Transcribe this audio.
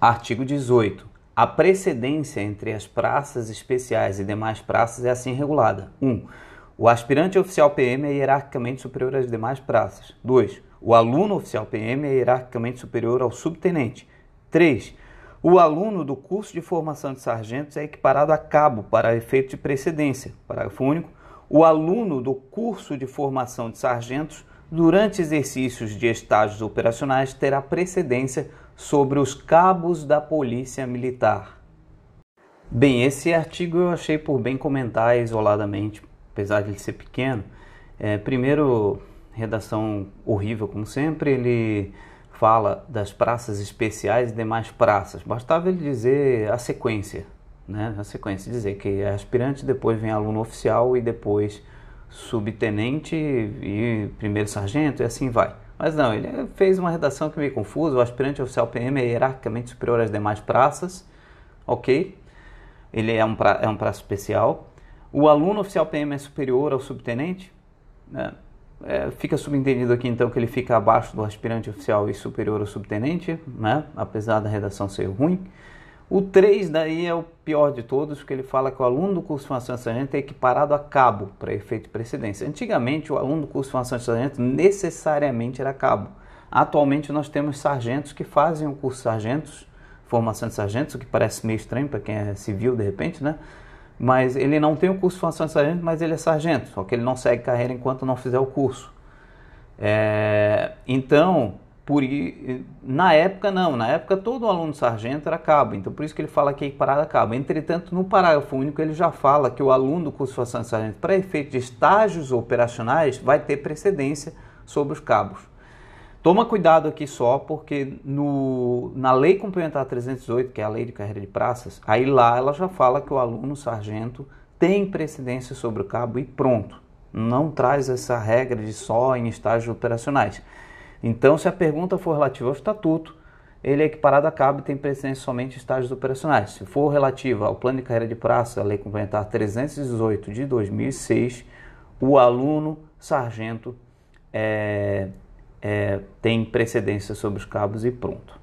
Artigo 18. A precedência entre as praças especiais e demais praças é assim regulada. 1. Um, o aspirante oficial PM é hierarquicamente superior às demais praças. 2. O aluno oficial PM é hierarquicamente superior ao subtenente. 3. O aluno do curso de formação de sargentos é equiparado a cabo para efeito de precedência. Parágrafo único. O aluno do curso de formação de sargentos, durante exercícios de estágios operacionais, terá precedência sobre os cabos da Polícia Militar. Bem, esse artigo eu achei por bem comentar isoladamente, apesar de ele ser pequeno. É, primeiro, redação horrível, como sempre, ele fala das praças especiais e demais praças. Bastava ele dizer a sequência, né? A sequência, dizer que é aspirante, depois vem aluno oficial e depois subtenente e primeiro sargento e assim vai. Mas não, ele fez uma redação que meio confusa. O aspirante oficial PM é hierarquicamente superior às demais praças, ok? Ele é um, pra, é um praça especial. O aluno oficial PM é superior ao subtenente, né? É, fica subentendido aqui então que ele fica abaixo do aspirante oficial e superior ao subtenente, né? apesar da redação ser ruim. O 3 daí é o pior de todos, porque ele fala que o aluno do curso de formação de sargento é equiparado a cabo para efeito de precedência. Antigamente, o aluno do curso de formação de sargento necessariamente era cabo. Atualmente, nós temos sargentos que fazem o curso de sargentos, formação de sargentos, o que parece meio estranho para quem é civil de repente, né? Mas ele não tem o curso de formação de sargento, mas ele é sargento, só que ele não segue carreira enquanto não fizer o curso. É, então, por, na época, não. Na época, todo aluno sargento era cabo. Então, por isso que ele fala que é equiparado cabo. Entretanto, no parágrafo único, ele já fala que o aluno do curso de formação de sargento, para efeito de estágios operacionais, vai ter precedência sobre os cabos. Toma cuidado aqui só, porque no, na Lei Complementar 318, que é a Lei de Carreira de Praças, aí lá ela já fala que o aluno sargento tem precedência sobre o cabo e pronto. Não traz essa regra de só em estágios operacionais. Então, se a pergunta for relativa ao estatuto, ele é equiparado a cabo e tem precedência somente em estágios operacionais. Se for relativa ao plano de carreira de praça, a Lei Complementar 318 de 2006, o aluno sargento é, é, tem precedência sobre os cabos e pronto.